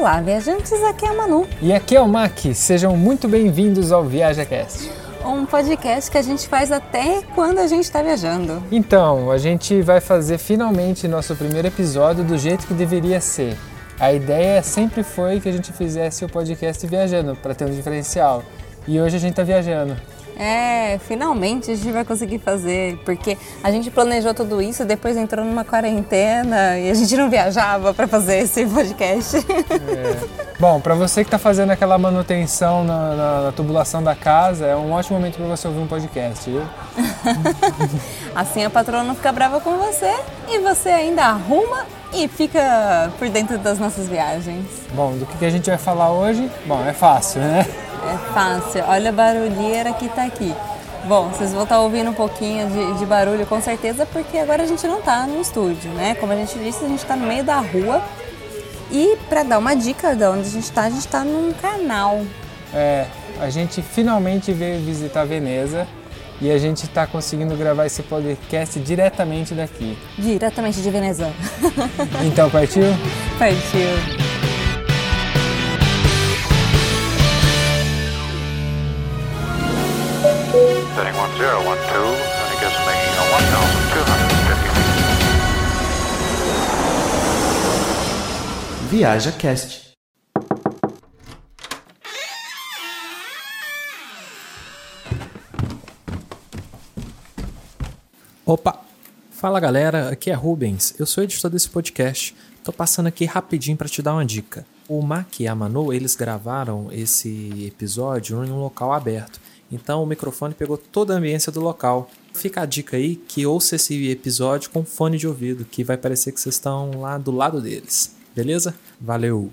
Olá, viajantes, aqui é a Manu. E aqui é o Mac, sejam muito bem-vindos ao ViajaCast. Um podcast que a gente faz até quando a gente está viajando. Então, a gente vai fazer finalmente nosso primeiro episódio do jeito que deveria ser. A ideia sempre foi que a gente fizesse o podcast viajando, para ter um diferencial. E hoje a gente está viajando. É, finalmente a gente vai conseguir fazer, porque a gente planejou tudo isso, depois entrou numa quarentena e a gente não viajava para fazer esse podcast. É. Bom, para você que está fazendo aquela manutenção na, na, na, tubulação da casa, é um ótimo momento para você ouvir um podcast, viu? assim a patroa não fica brava com você e você ainda arruma e fica por dentro das nossas viagens. Bom, do que a gente vai falar hoje? Bom, é fácil, né? É fácil. Olha a barulheira que tá aqui. Bom, vocês vão estar tá ouvindo um pouquinho de, de, barulho com certeza, porque agora a gente não está no estúdio, né? Como a gente disse, a gente está no meio da rua. E para dar uma dica de onde a gente está, a gente está num canal. É, a gente finalmente veio visitar Veneza e a gente está conseguindo gravar esse podcast diretamente daqui. Diretamente de Veneza. Então partiu? Partiu. Setting 1012, and it gives me 1,250 feet. Viaja Cast. Opa! Fala galera, aqui é Rubens, eu sou editor desse podcast. Tô passando aqui rapidinho para te dar uma dica. O Mac e a Manu, eles gravaram esse episódio em um local aberto. Então o microfone pegou toda a ambiência do local. Fica a dica aí que ouça esse episódio com fone de ouvido, que vai parecer que vocês estão lá do lado deles. Beleza? Valeu!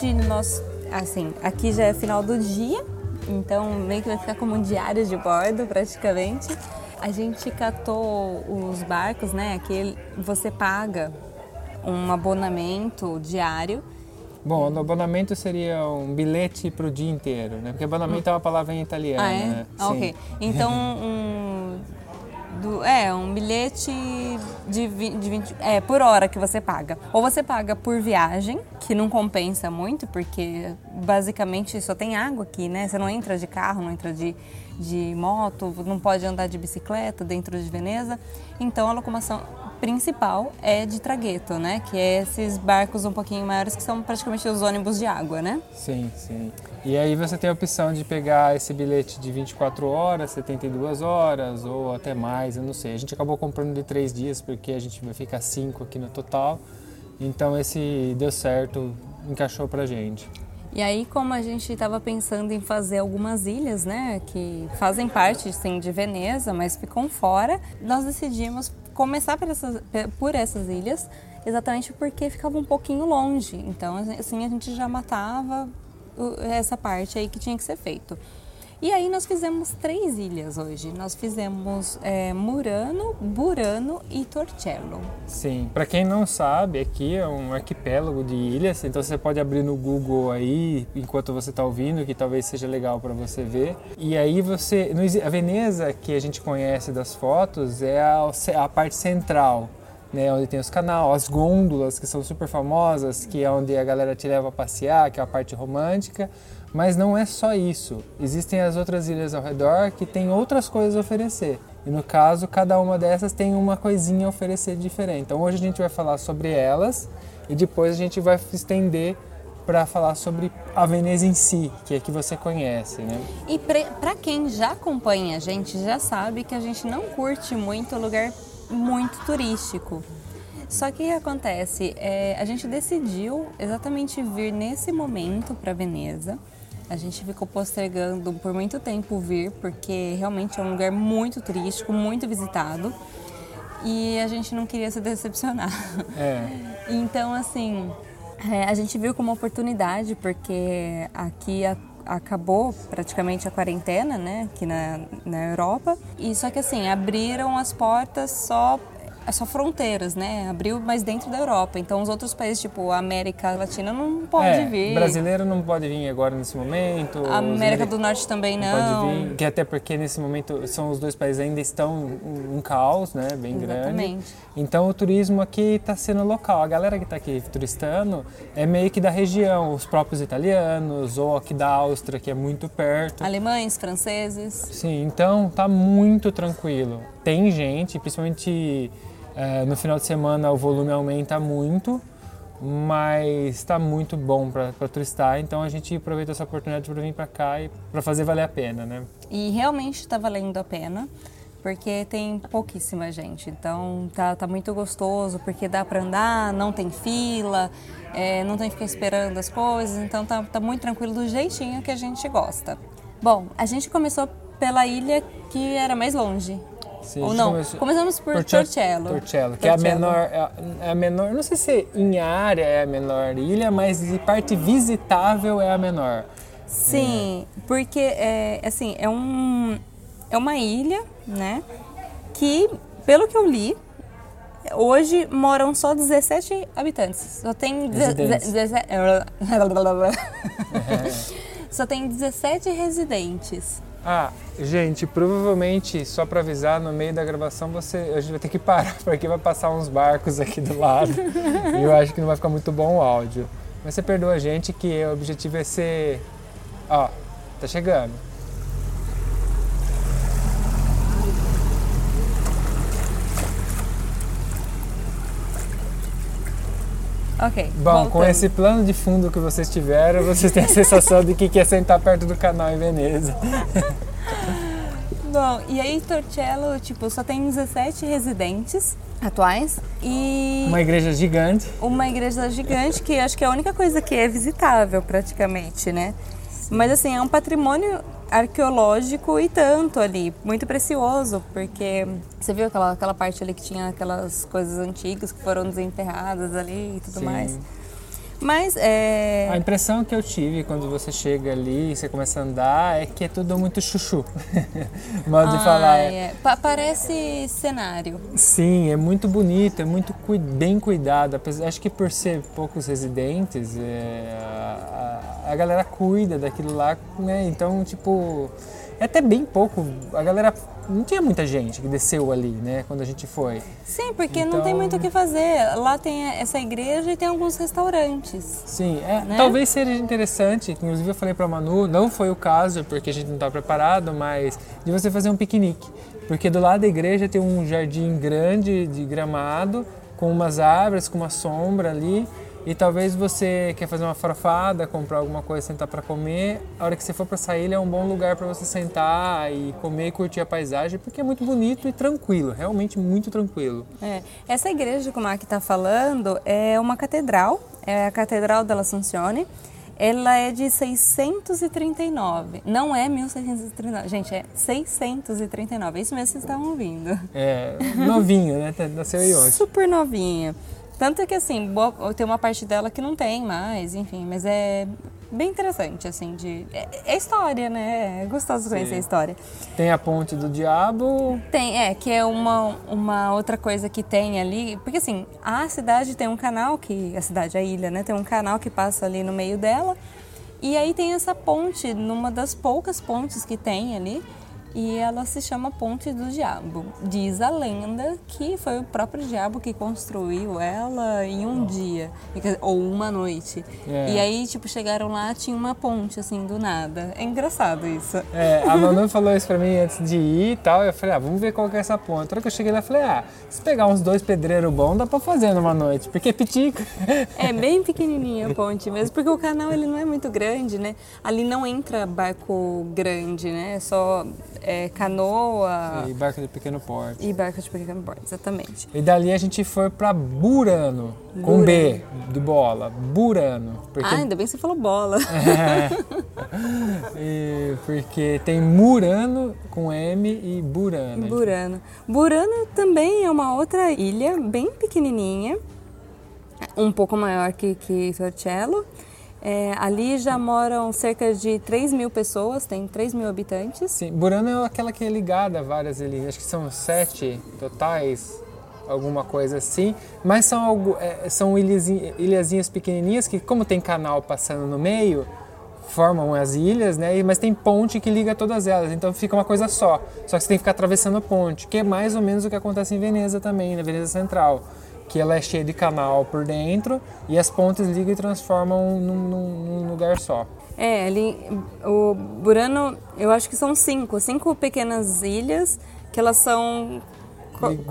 Hoje nós, assim, aqui já é final do dia, então meio que vai ficar como um diário de bordo praticamente. A gente catou os barcos, né? Aqui você paga um abonamento diário. Bom, o abonamento seria um bilhete para o dia inteiro, né? Porque abonamento hum. é uma palavra em italiano, ah, é? né? Ah, ok. Então, um, do, é, um bilhete de, 20, de 20, é, por hora que você paga. Ou você paga por viagem, que não compensa muito, porque basicamente só tem água aqui, né? Você não entra de carro, não entra de, de moto, não pode andar de bicicleta dentro de Veneza. Então a locomoção principal é de tragueto, né? Que é esses barcos um pouquinho maiores que são praticamente os ônibus de água, né? Sim, sim. E aí você tem a opção de pegar esse bilhete de 24 horas, 72 horas ou até mais, eu não sei. A gente acabou comprando de três dias porque a gente vai ficar cinco aqui no total. Então esse deu certo, encaixou pra gente. E aí, como a gente estava pensando em fazer algumas ilhas, né, que fazem parte sim de Veneza, mas ficam fora, nós decidimos começar por essas, por essas ilhas, exatamente porque ficava um pouquinho longe. Então, assim, a gente já matava essa parte aí que tinha que ser feito. E aí nós fizemos três ilhas hoje. Nós fizemos é, Murano, Burano e Torcello. Sim, para quem não sabe, aqui é um arquipélago de ilhas, então você pode abrir no Google aí enquanto você está ouvindo, que talvez seja legal para você ver. E aí você, a Veneza que a gente conhece das fotos é a, a parte central. Né, onde tem os canais, as gôndolas que são super famosas, que é onde a galera te leva a passear, que é a parte romântica. Mas não é só isso. Existem as outras ilhas ao redor que têm outras coisas a oferecer. E no caso, cada uma dessas tem uma coisinha a oferecer diferente. Então hoje a gente vai falar sobre elas e depois a gente vai estender para falar sobre a Veneza em si, que é que você conhece, né? E para quem já acompanha a gente, já sabe que a gente não curte muito lugar muito turístico. Só que acontece? É, a gente decidiu exatamente vir nesse momento para Veneza a gente ficou postergando por muito tempo vir, porque realmente é um lugar muito turístico, muito visitado. E a gente não queria se decepcionar. É. Então, assim, é, a gente viu como oportunidade, porque aqui a, acabou praticamente a quarentena, né, aqui na, na Europa. E só que assim, abriram as portas só só fronteiras, né? Abriu mais dentro da Europa. Então os outros países, tipo a América Latina, não pode é, vir. Brasileiro não pode vir agora nesse momento. A América do Norte também não. não. Pode vir, que até porque nesse momento são os dois países ainda estão um caos, né? Bem Exatamente. grande. Então o turismo aqui está sendo local. A galera que está aqui turistando é meio que da região, os próprios italianos ou aqui da Áustria, que é muito perto. Alemães, franceses. Sim, então tá muito tranquilo. Tem gente, principalmente é, no final de semana o volume aumenta muito, mas está muito bom para turistar, então a gente aproveita essa oportunidade para vir para cá e para fazer valer a pena, né? E realmente está valendo a pena, porque tem pouquíssima gente, então tá, tá muito gostoso, porque dá para andar, não tem fila, é, não tem que ficar esperando as coisas, então tá, tá muito tranquilo do jeitinho que a gente gosta. Bom, a gente começou pela ilha que era mais longe, Sim, Ou não? começou- Começamos por, Torcello. Torcello, que é a menor, é a- é menor, não sei se em área é a menor ilha, mas de parte visitável é a menor. Sim, porque é assim, é um é uma ilha, né? Que, pelo que eu li, hoje moram só 17 habitantes. Só tem Residentes. Só tem 17 residentes. Ah, gente, provavelmente, só para avisar, no meio da gravação você, a gente vai ter que parar, porque vai passar uns barcos aqui do lado e eu acho que não vai ficar muito bom o áudio. Mas você perdoa a gente que o objetivo é ser... Ó, tá chegando. Ok. Bom, com voltando. esse plano de fundo que vocês tiveram, vocês têm a sensação de que quer sentar perto do canal em Veneza. Bom, e aí Torcello, tipo, só tem 17 residentes atuais e Uma igreja gigante. uma igreja gigante que acho que é a única coisa que é visitável praticamente, né? Mas assim, é um patrimônio arqueológico e tanto ali, muito precioso, porque você viu aquela, aquela parte ali que tinha aquelas coisas antigas que foram desenterradas ali e tudo Sim. mais. Mas é. A impressão que eu tive quando você chega ali e você começa a andar é que é tudo muito chuchu. Modo de falar. Ai, é. Pa- parece cenário. Sim, é muito bonito, é muito cui- bem cuidado. Acho que por ser poucos residentes, é, a, a- a galera cuida daquilo lá, né? Então, tipo, é até bem pouco. A galera não tinha muita gente que desceu ali, né? Quando a gente foi. Sim, porque não tem Então- muito o que fazer. Lá tem essa igreja e tem alguns restaurantes. Sim, é, Né? talvez seja interessante. Inclusive eu falei pra Manu, não foi o caso porque a gente não estava preparado, mas de você fazer um piquenique, porque do lado da igreja tem um jardim grande de gramado com umas árvores, com uma sombra ali. E talvez você quer fazer uma farofada, comprar alguma coisa, sentar para comer. A hora que você for para essa ilha é um bom lugar para você sentar e comer e curtir a paisagem, porque é muito bonito e tranquilo, realmente muito tranquilo. É, essa igreja que o Mark está falando é uma catedral, é a Catedral della Assunzione. Ela é de 639, não é 1639, gente, é 639, é isso mesmo que vocês estavam ouvindo. É novinho, né? Nasceu aí ontem. Super novinha. Tanto que, assim, boa- tem uma parte dela que não tem mais, enfim, mas é bem interessante, assim, de... É, é história, né? É gostoso conhecer a história. Tem a ponte do diabo, Tem, é, que é uma, uma outra coisa que tem ali, porque assim, a cidade tem um canal que, a cidade, a ilha, né, tem um canal que passa ali no meio dela, e aí tem essa ponte, numa das poucas pontes que tem ali, e ela se chama Ponte do Diabo. Diz a lenda que foi o próprio diabo que construiu ela em um dia, ou uma noite. É. E aí, tipo, chegaram lá, tinha uma ponte, assim, do nada. É engraçado isso. É, a Manu falou isso pra mim antes de ir e tal. Eu falei, ah, vamos ver qual que é essa ponte. Na hora que eu cheguei lá, eu falei, ah, se pegar uns dois pedreiros bons, dá pra fazer numa noite, porque é pitico. É bem pequenininha a ponte mesmo, porque o canal ele não é muito grande, né? Ali não entra barco grande, né? É só é, canoa E barco de pequeno porte. e barco de pequeno porte, exatamente. E dali a gente foi pra Burano, com B, de bola, Burano. Porque, Ah, ainda bem que você falou bola. e- porque tem Murano com M e Burano. Burano. Burano também é uma outra ilha bem pequenininha, um pouco maior que, que Torcello. É, ali já moram cerca de 3 mil pessoas, tem 3 mil habitantes. Sim, Burano é aquela que é ligada a várias ilhas, acho que são sete totais. alguma coisa assim. Mas são, algo, é, são ilhazinhas, ilhazinhas pequenininhas que, como tem canal passando no meio, formam as ilhas, né? Mas tem ponte que liga todas elas, então fica uma coisa só. Só que você tem que ficar atravessando a ponte, que é mais ou menos o que acontece em Veneza também, na Veneza Central. Que ela é cheia de canal por dentro e as pontes ligam e transformam num, num, num lugar só. É, ali o Burano, eu acho que são cinco, cinco pequenas ilhas que elas são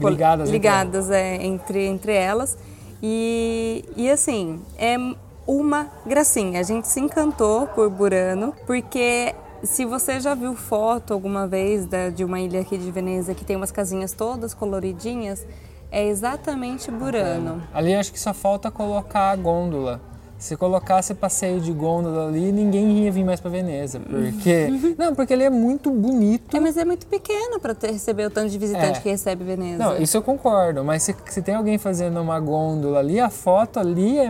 ligadas, ligadas entre, é, entre, entre elas. E, e assim, é uma gracinha. A gente se encantou por Burano, porque se você já viu foto alguma vez da, de uma ilha aqui de Veneza que tem umas casinhas todas coloridinhas, é exatamente Burano. Ali acho que só falta colocar a gôndola se colocasse passeio de gôndola ali, ninguém ia vir mais para Veneza, porque não, porque ele é muito bonito. É, mas é muito pequeno para receber o tanto de visitante é. que recebe Veneza. Não, isso eu concordo, mas se, se tem alguém fazendo uma gôndola ali, a foto ali é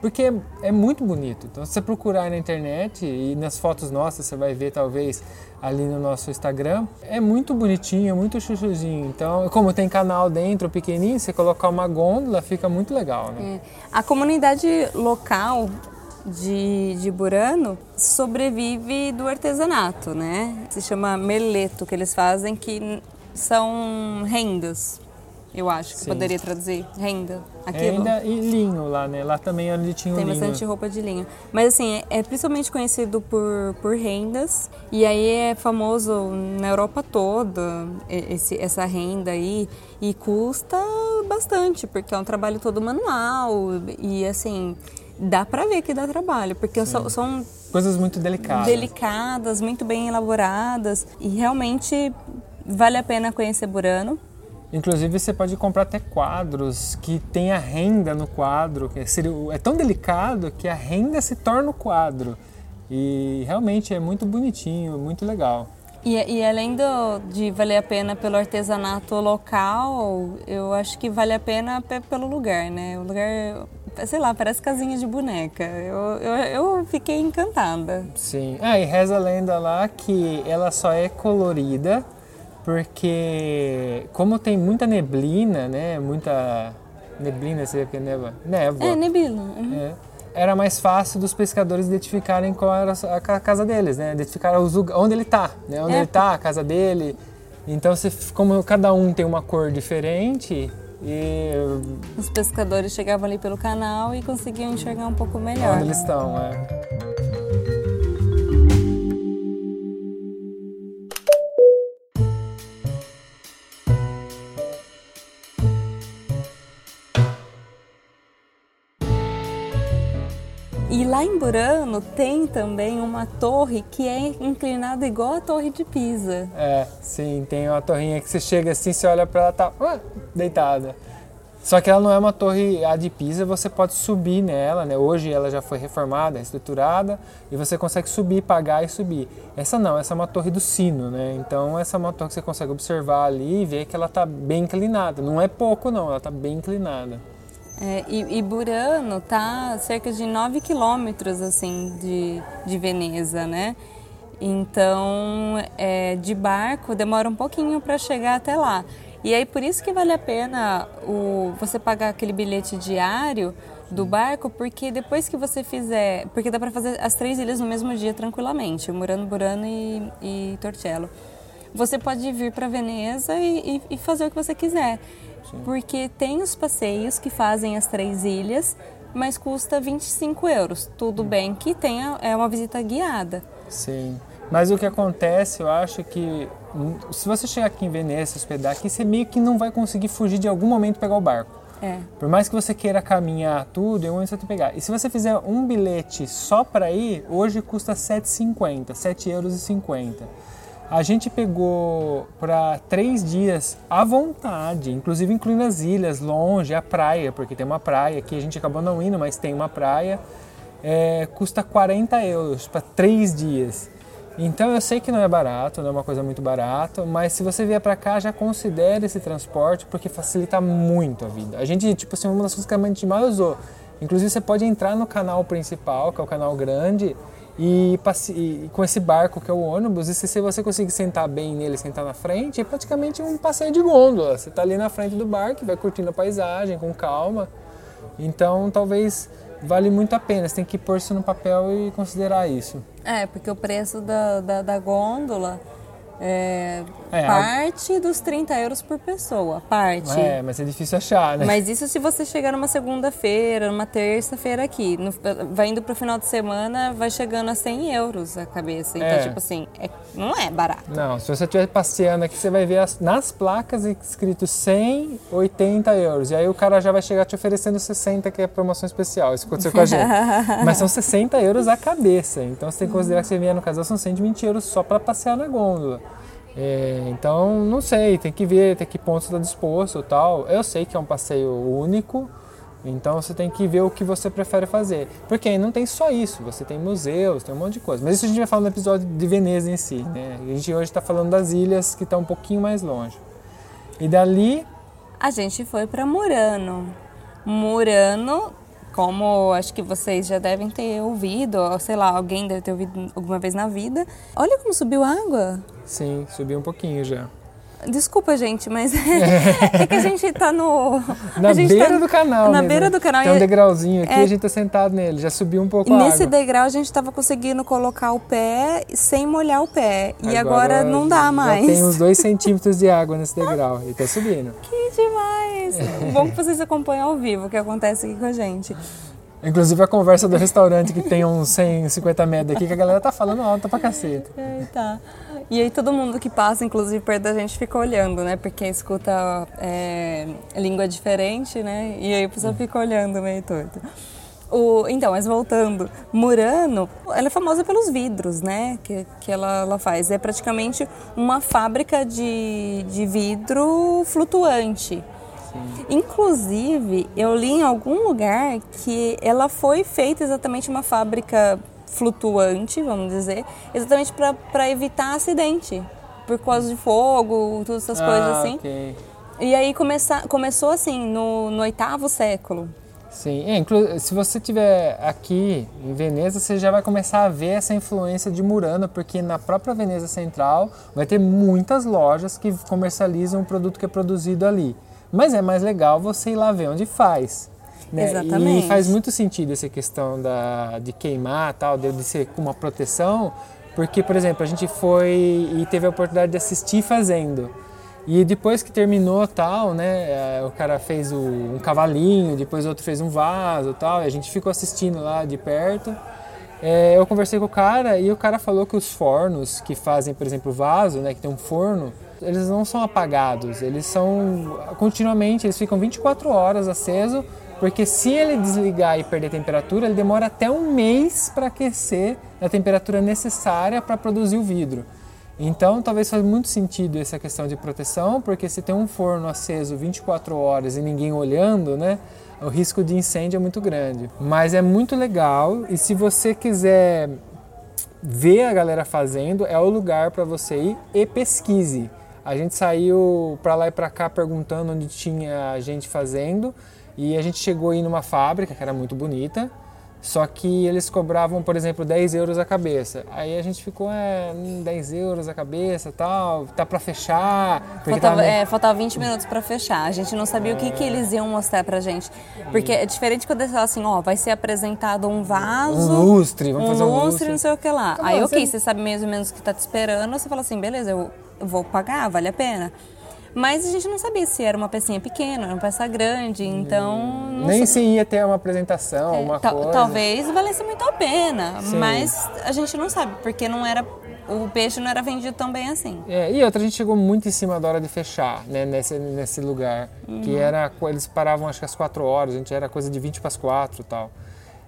porque é, é muito bonito. Então, se você procurar na internet e nas fotos nossas, você vai ver talvez ali no nosso Instagram. É muito bonitinho, é muito chuchuzinho. Então, como tem canal dentro pequenininho, você colocar uma gôndola fica muito legal, né? É. A comunidade local de, de Burano sobrevive do artesanato, né? Se chama meleto que eles fazem, que são rendas eu acho que Sim. poderia traduzir. Renda. Aquilo. Renda e linho lá, né? Lá também é onde tinha Tem linho. bastante roupa de linho. Mas assim, é, é principalmente conhecido por, por rendas. E aí é famoso na Europa toda esse, essa renda aí. E custa bastante, porque é um trabalho todo manual. E assim, dá pra ver que dá trabalho. Porque são, são coisas muito delicadas. Delicadas, muito bem elaboradas. E realmente vale a pena conhecer Burano. Inclusive você pode comprar até quadros que tem a renda no quadro, que é tão delicado que a renda se torna o quadro. E realmente é muito bonitinho, muito legal. E, e além do, de valer a pena pelo artesanato local, eu acho que vale a pena pelo lugar, né? O lugar, sei lá, parece casinha de boneca. Eu, eu, eu fiquei encantada. Sim. Ah, e reza a lenda lá que ela só é colorida porque como tem muita neblina, né? Muita neblina, seria que é neva? Névoa. É, neblina. Uhum. É, era mais fácil dos pescadores identificarem qual era a casa deles, né? Identificar onde ele está, né? Onde é. ele está, a casa dele. Então, se, como cada um tem uma cor diferente, e... Os pescadores chegavam ali pelo canal e conseguiam enxergar um pouco melhor. Onde eles estão, é. Em Burano tem também uma torre que é inclinada igual a torre de Pisa. É, sim, tem uma torrinha que você chega assim, você olha para ela tá uh, deitada. Só que ela não é uma torre a de Pisa, você pode subir nela, né? Hoje ela já foi reformada, estruturada, e você consegue subir, pagar e subir. Essa não, essa é uma torre do sino, né? Então essa é uma torre que você consegue observar ali e ver que ela está bem inclinada. Não é pouco não, ela está bem inclinada. É, e, e, Burano está cerca de 9 quilômetros assim, de, de Veneza, né? Então, é, de barco demora um pouquinho para chegar até lá. E aí por isso que vale a pena o, você pagar aquele bilhete diário do barco, porque depois que você fizer, porque dá para fazer as três ilhas no mesmo dia tranquilamente, Murano, Burano e, e Torcello. Você pode vir para Veneza e, e, e fazer o que você quiser. Porque tem os passeios que fazem as três ilhas, mas custa 25 euros. Tudo bem que tenha, é uma visita guiada. Sim. Mas o que acontece, eu acho que hum, se você chegar aqui em Veneza, hospedar aqui, você meio que não vai conseguir fugir de algum momento pegar o barco. É. Por mais que você queira caminhar tudo, é um momento você pegar. E se você fizer um bilhete só para ir, hoje custa 7,50, 7,50 euros. A gente pegou para três dias à vontade, inclusive incluindo as ilhas, longe, a praia, porque tem uma praia aqui, a gente acabou não indo, mas tem uma praia. É, custa 40 euros para três dias. Então eu sei que não é barato, não é uma coisa muito barata, mas se você vier para cá, já considere esse transporte porque facilita muito a vida. A gente, tipo assim, uma das coisas que a gente mais usou. Inclusive você pode entrar no canal principal, que é o canal grande, e, e, com esse barco que é o ônibus, e se, você conseguir sentar bem nele, sentar na frente, é praticamente um passeio de gôndola. Você está ali na frente do barco, vai curtindo a paisagem com calma. Então, talvez vale muito a pena. Você tem que pôr isso no papel e considerar isso. É, porque o preço da, da, da gôndola é, é, parte dos 30 euros por pessoa, parte. É, mas é difícil achar, né? Mas isso se você chegar numa segunda-feira, numa terça-feira aqui. No, vai indo pro final de semana, vai chegando a 100 euros a cabeça. Então, é. tipo assim, é, não é barato. Não, se você estiver passeando aqui, você vai ver as, nas placas escrito 180 euros. E aí o cara já vai chegar te oferecendo 60, que é promoção especial. Isso aconteceu com a gente. mas são 60 euros a cabeça. Então você tem que considerar que você vier no casal, são 120 euros só para passear na gôndola. É, então, não sei, tem que ver até que ponto está disposto tal. Eu sei que é um passeio único, então você tem que ver o que você prefere fazer. Porque aí não tem só isso, você tem museus, tem um monte de coisa. Mas isso a gente vai falar no episódio de Veneza em si. Né? A gente hoje está falando das ilhas que estão um pouquinho mais longe. E dali. A gente foi para Murano. Murano como acho que vocês já devem ter ouvido, ou sei lá, alguém deve ter ouvido alguma vez na vida. Olha como subiu a água. Sim, subiu um pouquinho já. Desculpa, gente, mas é que a gente tá no. Na beira tá do canal. Na beira do canal. Tem um degrauzinho aqui é... a gente tá sentado nele, já subiu um pouco e a Nesse degrau a gente tava conseguindo colocar o pé sem molhar o pé. E agora, não dá mais. tem uns dois centímetros de água nesse degrau e tá subindo. Que demais! Bom que vocês acompanham ao vivo o que acontece aqui com a gente. Inclusive a conversa do restaurante que tem uns 150 metros aqui, que a galera tá falando alta pra caceta. É, tá. E aí todo mundo que passa, inclusive perto da gente, fica olhando, né? Porque escuta é, língua diferente, né? E aí a pessoa fica olhando meio torto. O, então, mas voltando, Murano, ela é famosa pelos vidros, né? Que, que ela, ela faz. É praticamente uma fábrica de, de vidro flutuante. Sim. Inclusive, eu li em algum lugar que ela foi feita exatamente uma fábrica flutuante, vamos dizer, exatamente para evitar acidente, por causa de fogo, todas essas ah, coisas assim. Okay. E aí começa, começou assim, no, no oitavo século. Sim, é, se você estiver aqui em Veneza, você já vai começar a ver essa influência de Murano, porque na própria Veneza Central vai ter muitas lojas que comercializam o produto que é produzido ali. Mas é mais legal você ir lá ver onde faz. Né? Exatamente. E faz muito sentido essa questão da, de queimar, tal, de, de ser com uma proteção, porque, por exemplo, a gente foi e teve a oportunidade de assistir fazendo. E depois que terminou tal, né, é, o cara fez o, um cavalinho, depois outro fez um vaso tal, e a gente ficou assistindo lá de perto. É, eu conversei com o cara e o cara falou que os fornos que fazem, por exemplo, o vaso, né, que tem um forno, eles não são apagados, eles são continuamente, eles ficam 24 horas aceso porque se ele desligar e perder temperatura, ele demora até um mês para aquecer a temperatura necessária para produzir o vidro. Então, talvez faça muito sentido essa questão de proteção, porque se tem um forno aceso 24 horas e ninguém olhando, né, o risco de incêndio é muito grande. Mas é muito legal e se você quiser ver a galera fazendo, é o lugar para você ir e pesquise. A gente saiu para lá e para cá perguntando onde tinha gente fazendo. E a gente chegou aí numa fábrica que era muito bonita, só que eles cobravam, por exemplo, 10 euros a cabeça. Aí a gente ficou, é, 10 euros a cabeça tal, tá para fechar. Faltava, tava... é, faltava 20 minutos para fechar. A gente não sabia é... o que, que eles iam mostrar pra gente. Porque é diferente quando eles falam assim, ó, vai ser apresentado um vaso. Um lustre, vamos um fazer um lustre. lustre, não sei o que lá. Aí, ok, você... você sabe mais ou menos o que tá te esperando, você fala assim, beleza, eu vou pagar, vale a pena. Mas a gente não sabia se era uma pecinha pequena, uma peça grande, então... Nem se ia ter uma apresentação, é, uma coisa. Talvez valesse muito a pena, Sim. mas a gente não sabe, porque não era o peixe não era vendido tão bem assim. É, e outra, a gente chegou muito em cima da hora de fechar, né, nesse, nesse lugar, uhum. que era, eles paravam acho que às 4 horas, a gente era coisa de 20 para as 4 e tal.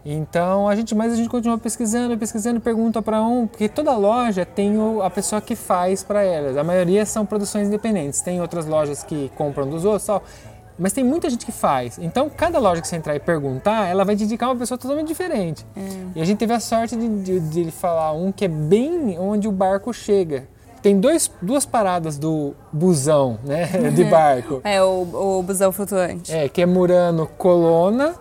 Então a gente, mas a gente continua pesquisando, pesquisando, pergunta para um, porque toda loja tem o, a pessoa que faz para elas. A maioria são produções independentes. Tem outras lojas que compram dos outros, tal, mas tem muita gente que faz. Então cada loja que você entrar e perguntar, ela vai te indicar uma pessoa totalmente diferente. É. E a gente teve a sorte de, de, de falar um que é bem onde o barco chega tem dois, duas paradas do busão, né, de barco. É, o, o busão flutuante. É, que é Murano Colona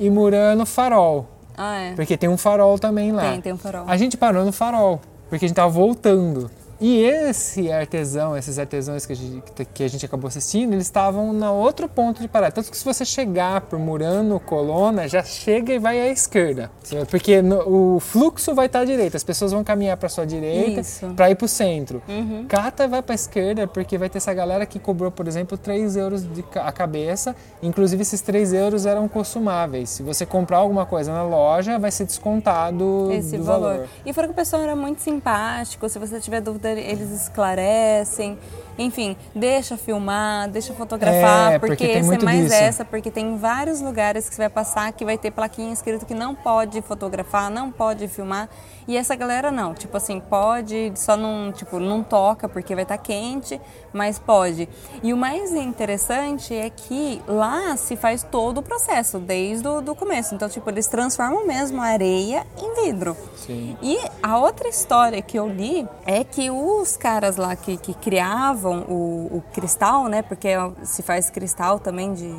e Murano Farol. Ah, é. Porque tem um farol também lá. Tem, tem um farol. A gente parou no farol, porque a gente tava voltando. E esse artesão, esses artesãos que a gente, que a gente acabou assistindo, eles estavam no outro ponto de parada. Tanto que se você chegar por Murano, Colonna, já chega e vai à esquerda. Porque no, o fluxo vai estar à direita, as pessoas vão caminhar para sua direita para ir para o centro. Uhum. Cata vai para a esquerda porque vai ter essa galera que cobrou, por exemplo, 3 euros de, a cabeça. Inclusive, esses 3 euros eram consumáveis. Se você comprar alguma coisa na loja, vai ser descontado esse valor. valor. E fora que o pessoal era muito simpático, se você tiver dúvida, eles esclarecem. Enfim, deixa filmar, deixa fotografar, É, porque, porque é mais disso. essa, porque tem vários lugares que você vai passar que vai ter plaquinha escrito que não pode fotografar, não pode filmar. E essa galera não, tipo assim, pode, só não, tipo, não toca porque vai estar quente, mas pode. E o mais interessante é que lá se faz todo o processo, desde o do começo. Então, tipo, eles transformam mesmo a areia em vidro. Sim. E a outra história que eu li é que os caras lá que, que criavam o, o cristal, né? Porque se faz cristal também de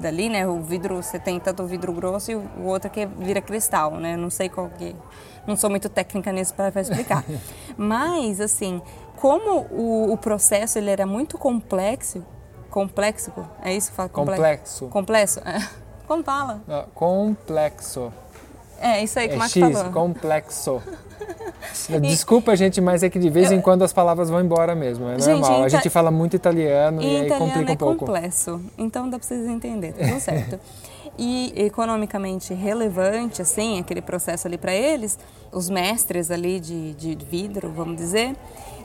dali, né? O vidro, você tem tanto o vidro grosso e o outro que vira cristal, né? Não sei qual que... Não sou muito técnica nisso para explicar. Mas, assim, como o, o processo ele era muito complexo... Complexo? É isso que fala? Comple- Complexo. Complexo? É. Como fala? Ah, Complexo. É, isso aí que o É Max X, falou. complexo. Desculpa, gente, mas é que de vez em quando as palavras vão embora mesmo. É Gente, normal. A ita- gente fala muito italiano Em e aí italiano complica é um pouco. complexo, então dá pra vocês entenderem, tá tudo certo. E economicamente relevante, assim, aquele processo ali para eles, os mestres ali de, de vidro, vamos dizer,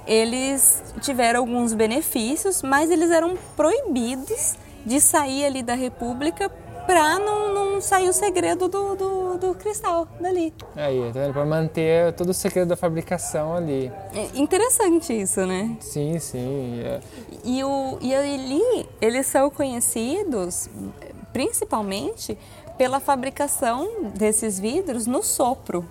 eles tiveram alguns benefícios, mas eles eram proibidos de sair ali da República para não, não sair o segredo do, do, do cristal dali. Aí, tá vendo? Pra manter todo o segredo da fabricação ali. É interessante isso, né? Sim, sim. é. E, o, e ali eles são conhecidos principalmente pela fabricação desses vidros no sopro.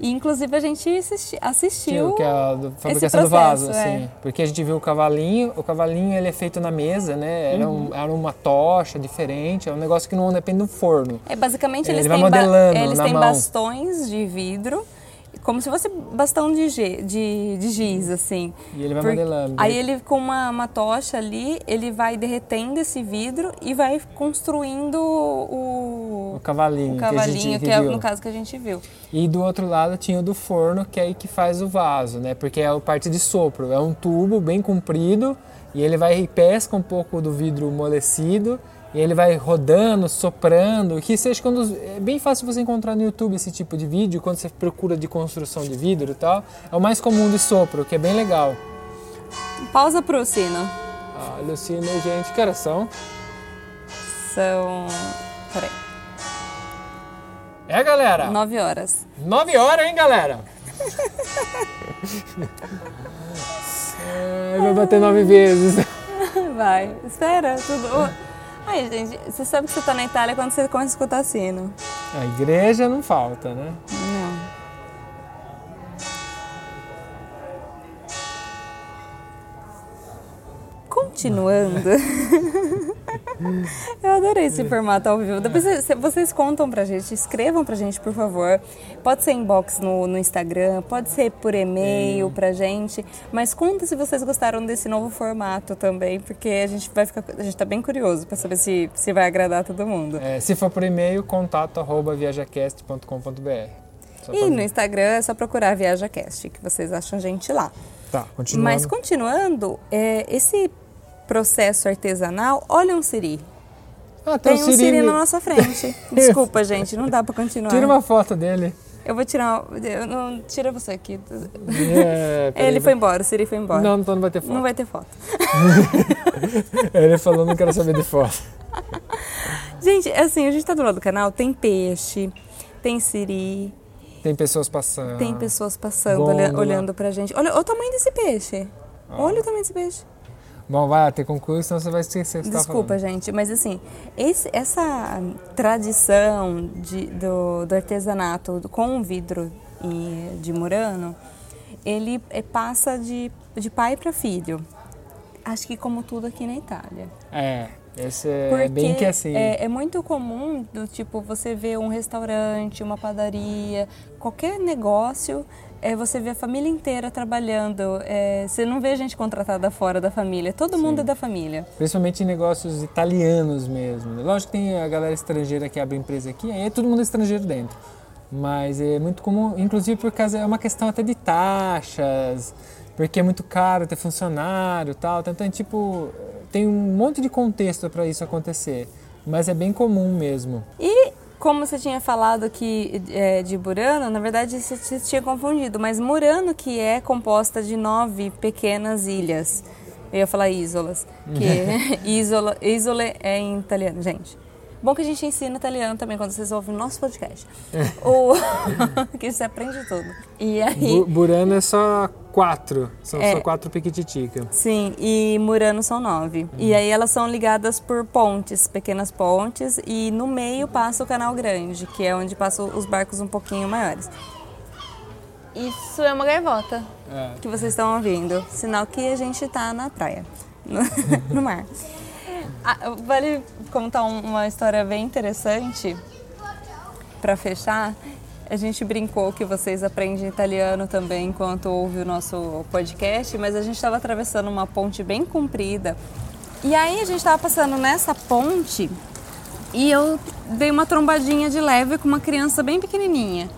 E inclusive a gente assisti- assistiu. Que é a do- fabricação do processo, vaso, é. assim. Porque a gente viu o cavalinho, o cavalinho ele é feito na mesa, né? Era, Uhum. um- era uma tocha diferente, é um negócio que não depende do forno. É, basicamente Ele eles têm, ba- eles têm bastões de vidro, como se fosse bastão de, de, de giz, assim. E ele vai Por- modelando. Aí ele, com uma, uma tocha ali, ele vai derretendo esse vidro e vai construindo o, O cavalinho, o que cavalinho, que, é viu. no caso que a gente viu. E do outro lado tinha o do forno, que é aí que faz o vaso, né? Porque é a parte de sopro. É um tubo bem comprido e ele vai e pesca um pouco do vidro amolecido e ele vai rodando, soprando. Que seja quando é bem fácil você encontrar no YouTube esse tipo de vídeo quando você procura de construção de vidro e tal. É o mais comum de sopro, que é bem legal. Pausa pro sino. Ah, Lucina, gente, que horas são? São. Peraí. É, galera? Nove horas. Nove horas, hein, galera? É, vai bater nove vezes. Vai. Espera, tudo. Ai, gente, você sabe que você tá na Itália quando você começa a escutar sino. A igreja não falta, né? Não. Continuando. Eu adorei esse formato ao vivo. Depois vocês, contam pra gente, escrevam pra gente, por favor. Pode ser inbox no, no Instagram, pode ser por e-mail pra gente. Mas conta se vocês gostaram desse novo formato também, porque a gente vai ficar. A gente tá bem curioso pra saber se, se vai agradar todo mundo. É, se for por e-mail, contato arroba viajacast.com.br. Só E no Instagram é só procurar ViajaCast, que vocês acham a gente lá. Tá, continuando. Mas continuando, é, esse processo artesanal, olha um siri. Ah, tem, Tem o um Siri. siri na nossa frente. Desculpa, gente, não dá pra continuar. Tira uma foto dele. Eu vou tirar. Eu não, tira você aqui. É, Ele foi embora, o siri foi embora. Não, então não vai ter foto. Não vai ter foto. Ele falou, não quero saber de foto. Gente, assim, a gente tá do lado do canal, tem peixe, tem siri, Tem pessoas passando. tem pessoas passando, olha- olhando pra gente. Olha, olha o tamanho desse peixe. Olha o tamanho desse peixe. Bom, vai ter concurso, senão você vai esquecer o que Desculpa, gente, mas assim, esse- essa tradição de- do, do artesanato com vidro e, de Murano, ele eh, passa de, de pai para filho. Acho que como tudo aqui na Itália. É, Esse é Porque bem que assim. É, é muito comum do tipo você ver um restaurante, uma padaria, qualquer negócio, é, você vê a família inteira trabalhando. É, você não vê gente contratada fora da família. Todo mundo é da família. Principalmente em negócios italianos mesmo. Lógico que tem a galera estrangeira que abre empresa aqui, aí é todo mundo estrangeiro dentro. Mas é muito comum, inclusive por causa é uma questão até de taxas, porque é muito caro ter funcionário, e tal. Então, tipo, tem um monte de contexto para isso acontecer, mas é bem comum mesmo. E como você tinha falado que é, de Burano, na verdade você, tinha confundido, mas Murano que é composta de nove pequenas ilhas. Eu ia falar isolas, que isola, isole é em italiano, gente. Bom que a gente ensina italiano também quando vocês ouvem o nosso podcast. o... que você aprende tudo. E aí... Bu Burano é só quatro, são É. só quatro piquititica. Sim, e Murano são nove. E aí elas são ligadas por pontes, pequenas pontes, e no meio passa o Canal Grande, que é onde passam os barcos um pouquinho maiores. Isso é uma gaivota É. que vocês estão ouvindo. Sinal que a gente tá na praia, no, no mar. Ah, vale contar um- uma história bem interessante para fechar. A gente brincou que vocês aprendem italiano também enquanto ouve o nosso podcast, mas a gente estava atravessando uma ponte bem comprida. E aí a gente estava passando nessa ponte e eu dei uma trombadinha de leve com uma criança bem pequenininha.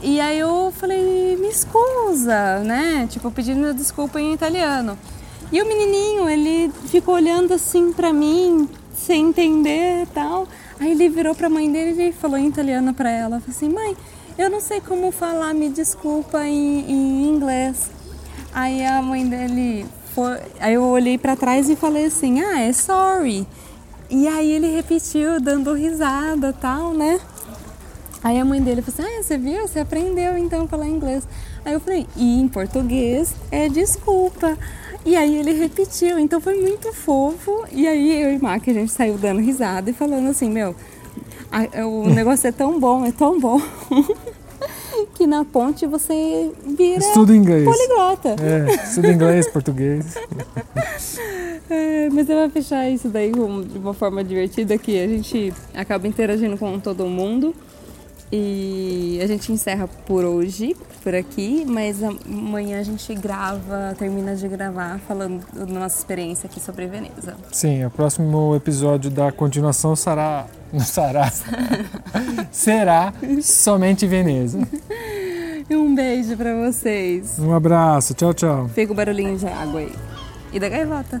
E aí eu falei, me escusa, né? Tipo, pedindo desculpa em italiano. E o menininho, ele ficou olhando assim pra mim, sem entender e tal. Aí ele virou pra mãe dele e falou em italiano pra ela, falou assim, mãe, eu não sei como falar me desculpa em, em inglês. Aí a mãe dele foi, aí eu olhei pra trás e falei assim, ah, é sorry. E aí ele repetiu, dando risada tal, né? Aí a mãe dele falou assim: Ah, você viu? Você aprendeu então a falar inglês. Aí eu falei: E em português é desculpa. E aí ele repetiu, então foi muito fofo. E aí eu e Mac, a gente saiu dando risada e falando assim: Meu, a- o negócio é tão bom, é tão bom. que na ponte você vira Estuda inglês. poliglota. É, estuda inglês, português. É, mas eu vou fechar isso daí de uma forma divertida que a gente acaba interagindo com todo mundo. E a gente encerra por hoje, por aqui, mas amanhã a gente grava, termina de gravar falando da nossa experiência aqui sobre Veneza. Sim, o próximo episódio da continuação será. Não será. será somente Veneza. Um beijo pra vocês. Um abraço, tchau, tchau. Fica o barulhinho de água aí. E da gaivota.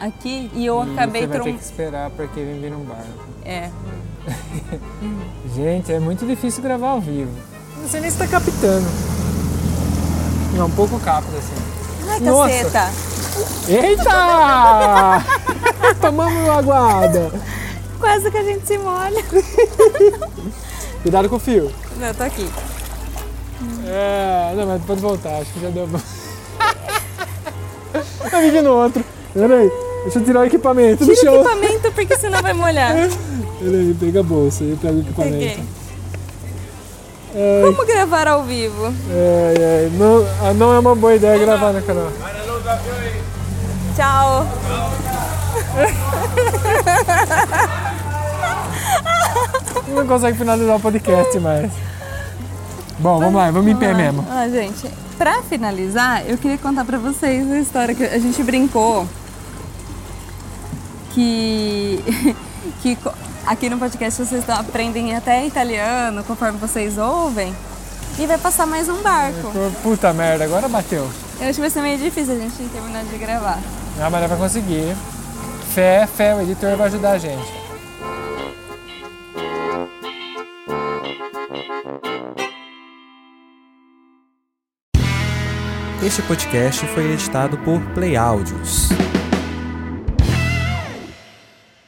Aqui, e eu acabei Você vai ter trom... que esperar pra que vem vir um bar. É, Gente, é muito difícil gravar ao vivo. Não sei nem se tá captando. Não, um pouco capta assim. Ai, Nossa. caceta! Eita! Tomamos uma aguada. Quase que a gente se molha. Cuidado com o fio. Não, eu tô aqui. É, não, mas pode voltar, acho que já deu bom. Tá vindo outro. Peraí, deixa eu tirar o equipamento do Tira o chão. equipamento porque senão vai molhar. Peraí, pega a bolsa, eu pego o equipamento. Peguei. É, Como gravar ao vivo? é, é, não, ah, não é uma boa ideia gravar no canal. Tchau. Não consegue finalizar o podcast mais. Bom, vamos lá, vamos em pé mesmo. Ó, gente, pra finalizar, eu queria contar pra vocês uma história que a gente brincou que, que aqui no podcast vocês aprendem até italiano conforme vocês ouvem e vai passar mais um barco. Puta merda, agora bateu. Eu acho que vai ser meio difícil a gente terminar de gravar. Ah, mas vai conseguir. Fé, fé, o editor vai ajudar a gente. Este podcast foi editado por Play Áudios.